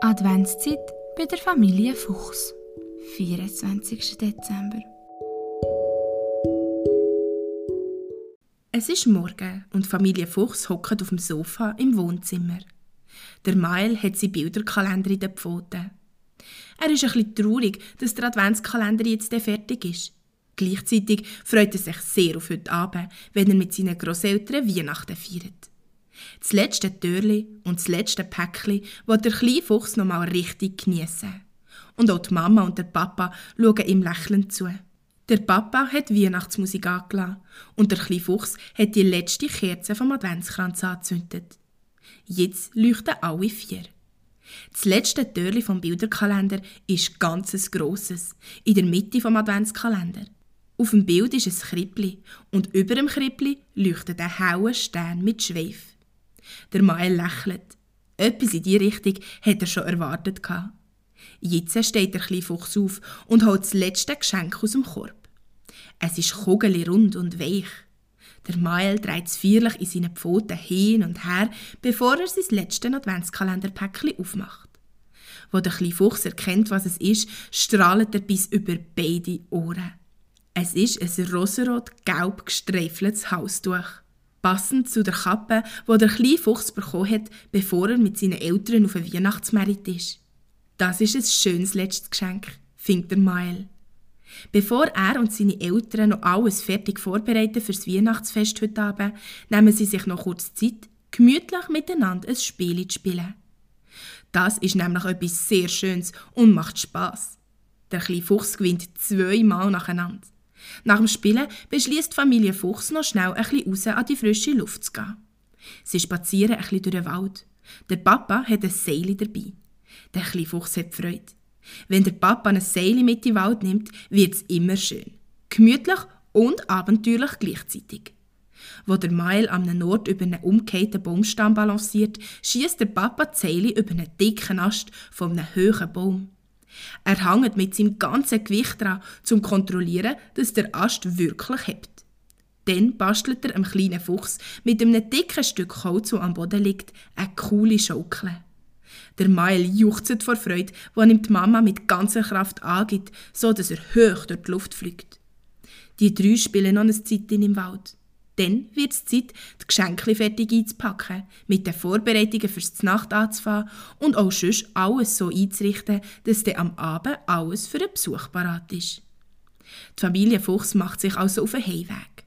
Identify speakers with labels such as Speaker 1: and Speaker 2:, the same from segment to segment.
Speaker 1: Adventszeit bei der Familie Fuchs. 24. Dezember.
Speaker 2: Es ist Morgen und Familie Fuchs hockt auf dem Sofa im Wohnzimmer. Der Mael hat seinen Bilderkalender in den Pfoten. Er ist bisschen traurig, dass der Adventskalender jetzt fertig ist. Gleichzeitig freut er sich sehr auf heute Abend, wenn er mit seinen Grosseltern Weihnachten feiert. Das letzte Türli und das letzte Päckchen will der kleine Fuchs noch mal richtig geniessen. Und auch die Mama und der Papa schauen ihm lächelnd zu. Der Papa hat Weihnachtsmusik angelassen und der kleine Fuchs hat die letzte Kerze vom Adventskranz angezündet. Jetzt leuchten alle vier. Das letzte Türli vom Bilderkalender ist ganzes grosses, in der Mitte vom Adventskalender. Auf dem Bild ist ein Krippli und über dem Krippli leuchtet ein hauer Stern mit Schweif. Der Mael lächelt. Etwas in diese Richtung hat er schon erwartet. Jetzt steht der kleine Fuchs auf und holt das letzte Geschenk aus dem Korb. Es ist kugelrund und weich. Der Mael dreht es feierlich in seinen Pfoten hin und her, bevor er sein letztes Adventskalenderpäckchen aufmacht. Wo der kleine Fuchs erkennt, was es ist, strahlt er bis über beide Ohren. Es ist ein rosarot-gelb gestreifeltes Haustuch. Passend zu der Kappe, wo der kleine Fuchs bekommen hat, bevor er mit seinen Eltern auf den Weihnachtsmerit ist. Das ist ein schönes letztes Geschenk, findet der Mael. Bevor er und seine Eltern noch alles fertig vorbereiten fürs Weihnachtsfest heute Abend, nehmen sie sich noch kurz Zeit, gemütlich miteinander ein Spiel zu spielen. Das ist nämlich etwas sehr Schönes und macht Spaß. Der kleine Fuchs gewinnt zweimal nacheinander. Nach dem Spielen beschließt Familie Fuchs noch schnell ein bisschen raus an die frische Luft zu gehen. Sie spazieren ein bisschen durch den Wald. Der Papa hat ein Seil dabei. Der kleine Fuchs hat Freude. Wenn der Papa ein Seil mit in den Wald nimmt, wird es immer schön. Gemütlich und abenteuerlich gleichzeitig. Wo der Mail am Nord über einen umgekehrten Baumstamm balanciert, schießt der Papa Seile über einen dicken Ast von einem hohen Baum. Er hängt mit seinem ganzen Gewicht dran, um zu kontrollieren, dass der Ast wirklich hebt. Dann bastelt er einem kleinen Fuchs mit einem dicken Stück Holz, das am Boden liegt, eine coole Schaukel. Der Mael juchzt vor Freude, wo ihm die Mama mit ganzer Kraft angibt, so dass er hoch durch die Luft fliegt. Die drei spielen noch eine Zeit im Wald. Dann wird es Zeit, die Geschenke fertig einzupacken, mit den Vorbereitungen fürs Nacht anzufangen und auch sonst alles so einzurichten, dass dann am Abend alles für einen Besuch parat ist. Die Familie Fuchs macht sich also auf den Heimweg.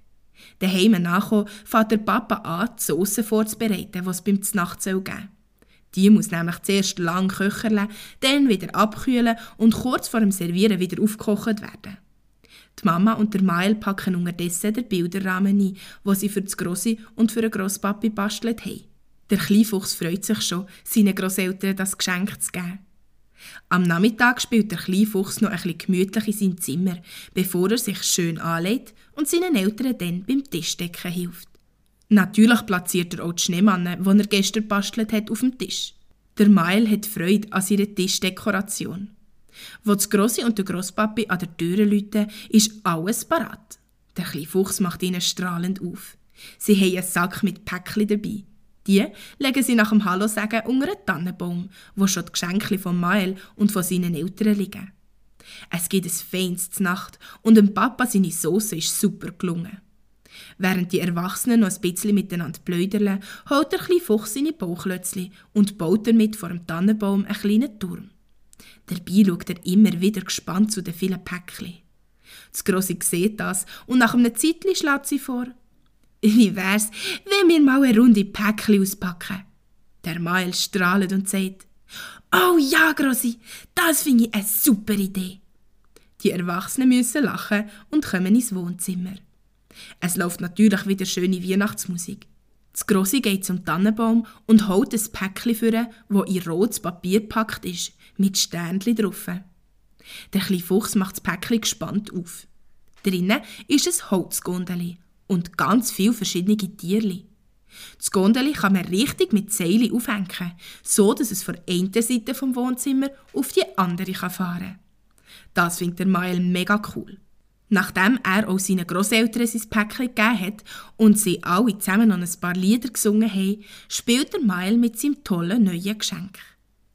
Speaker 2: Daheim nachkommen, fährt der Papa an, die Sauce vorzubereiten, was beim Znacht geben soll. Die muss nämlich zuerst lang köcherle, dann wieder abkühlen und kurz vor dem Servieren wieder aufgekocht werden. Die Mama und der Mael packen unterdessen den Bilderrahmen ein, wo sie für das Grossi und für den Grosspapi bastelt haben. Der Kleinfuchs freut sich schon, seinen Grosseltern das Geschenk zu geben. Am Nachmittag spielt der Kleinfuchs noch ein bisschen gemütlich in seinem Zimmer, bevor er sich schön anlegt und seinen Eltern dann beim Tischdecken hilft. Natürlich platziert er auch die Schneemanne, die er gestern bastelt hat, auf dem Tisch. Der Mael hat Freude an seiner Tischdekoration. Wo das Grossi und der Grosspapi an der Tür läuten, ist alles parat. Der kleine Fuchs macht ihnen strahlend auf. Sie haben einen Sack mit Päckchen dabei. Die legen sie nach dem Hallo sagen unter einen Tannenbaum, wo schon die Geschenke von Mael und von seinen Eltern liegen. Es gibt ein feines Nacht und dem Papa seine Soße ist super gelungen. Während die Erwachsenen noch ein bisschen miteinander pläudern, holt der kleine Fuchs seine Bauchlötzli und baut damit vor dem Tannenbaum einen kleinen Turm. Dabei schaut er immer wieder gespannt zu den vielen Päckchen. Das Grosse sieht das und nach einem Zeitchen schlägt sie vor. Wie wär's, wenn wir mal eine Runde Päckchen auspacken? Der Mael strahlt und sagt, Oh ja, Grossi, das finde ich eine super Idee. Die Erwachsenen müssen lachen und kommen ins Wohnzimmer. Es läuft natürlich wieder schöne Weihnachtsmusik. Das Grossi geht zum Tannenbaum und holt ein Päckchen für, wo in rotes Papier gepackt ist, mit Sternchen drauf. Der kleine Fuchs macht das Päckchen gespannt auf. Drinnen ist ein Holzgondeli und ganz viele verschiedene Tierli. Das Gondeli kann man richtig mit Seilen aufhängen, so dass es von einer Seite vom Wohnzimmer auf die andere fahren kann. Das findet der Mael mega cool. Nachdem er auch seinen Großeltern sein Päckchen gegeben hat und sie alle zusammen noch ein paar Lieder gesungen haben, spielt der Mael mit seinem tollen neuen Geschenk.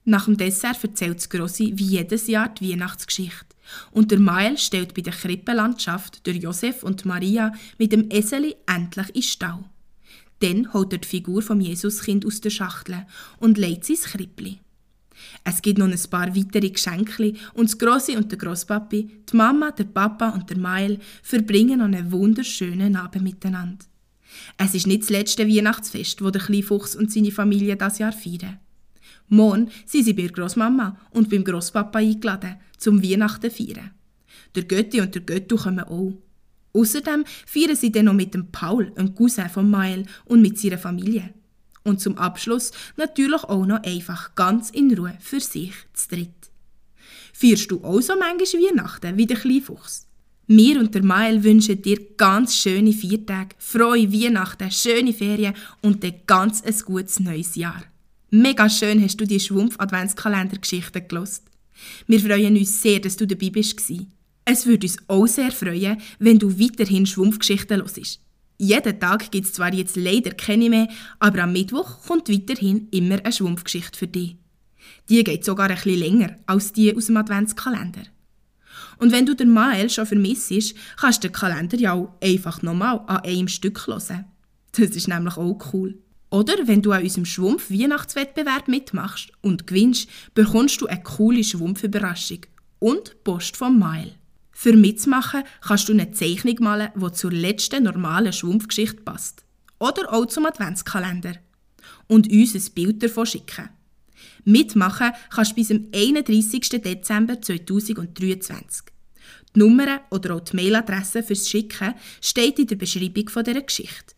Speaker 2: Nach dem Dessert erzählt das Grossi wie jedes Jahr die Weihnachtsgeschichte. Und der Mael stellt bei der Krippenlandschaft der Josef und Maria mit dem Eseli endlich in Stau. Dann holt er die Figur vom Jesuskind aus der Schachtel und legt sie ins Krippli. Es gibt noch ein paar weitere Geschenke und das Grossi und der Grosspapi, die Mama, der Papa und der Mael verbringen noch einen wunderschönen Abend miteinander. Es ist nicht das letzte Weihnachtsfest, wo der kleine Fuchs und seine Familie das Jahr feiern. Morgen sind sie bei der Grossmama und beim Grosspapa eingeladen, zum Weihnachten feiern. Der Götti und der Göttu kommen auch. Außerdem feiern sie dann noch mit dem Paul, einem Cousin von Mael, und mit seiner Familie. Und zum Abschluss natürlich auch noch einfach ganz in Ruhe für sich zu dritt. Feierst du auch so manchmal Weihnachten wie der Kleinfuchs? Wir und der Mael wünschen dir ganz schöne Viertage, frohe Weihnachten, schöne Ferien und ein ganz ein gutes neues Jahr. Mega schön hast du die Schwumpf-Adventskalender-Geschichte gelost. Wir freuen uns sehr, dass du dabei bist. Es würde uns auch sehr freuen, wenn du weiterhin Schwumpfgeschichten hörst. Jeden Tag gibt es zwar jetzt leider keine mehr, aber am Mittwoch kommt weiterhin immer eine Schwumpfgeschichte für dich. Die geht sogar ein bisschen länger als die aus dem Adventskalender. Und wenn du den Mael schon vermisst, kannst du den Kalender ja auch einfach nochmal an einem Stück hören. Das ist nämlich auch cool. Oder wenn du an unserem Schwumpf-Weihnachtswettbewerb mitmachst und gewinnst, bekommst du eine coole Schwumpfüberraschung und Post vom Mile. Für mitzumachen kannst du eine Zeichnung malen, die zur letzten normalen Schwumpfgeschichte passt. Oder auch zum Adventskalender. Und uns ein Bild davon schicken. Mitmachen kannst du bis zum 31. Dezember 2023. Die Nummer oder auch die Mailadresse fürs Schicken steht in der Beschreibung dieser Geschichte.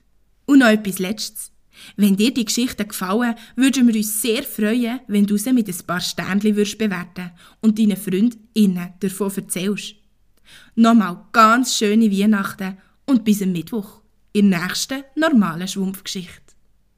Speaker 2: Und noch etwas Letztes. Wenn dir die Geschichte gefallen, würden wir uns sehr freuen, wenn du sie mit ein paar Sternchen bewerten und deinen FreundInnen davon erzählst. Nochmal ganz schöne Weihnachten und bis am Mittwoch in der nächsten normalen Schwumpfgeschichte.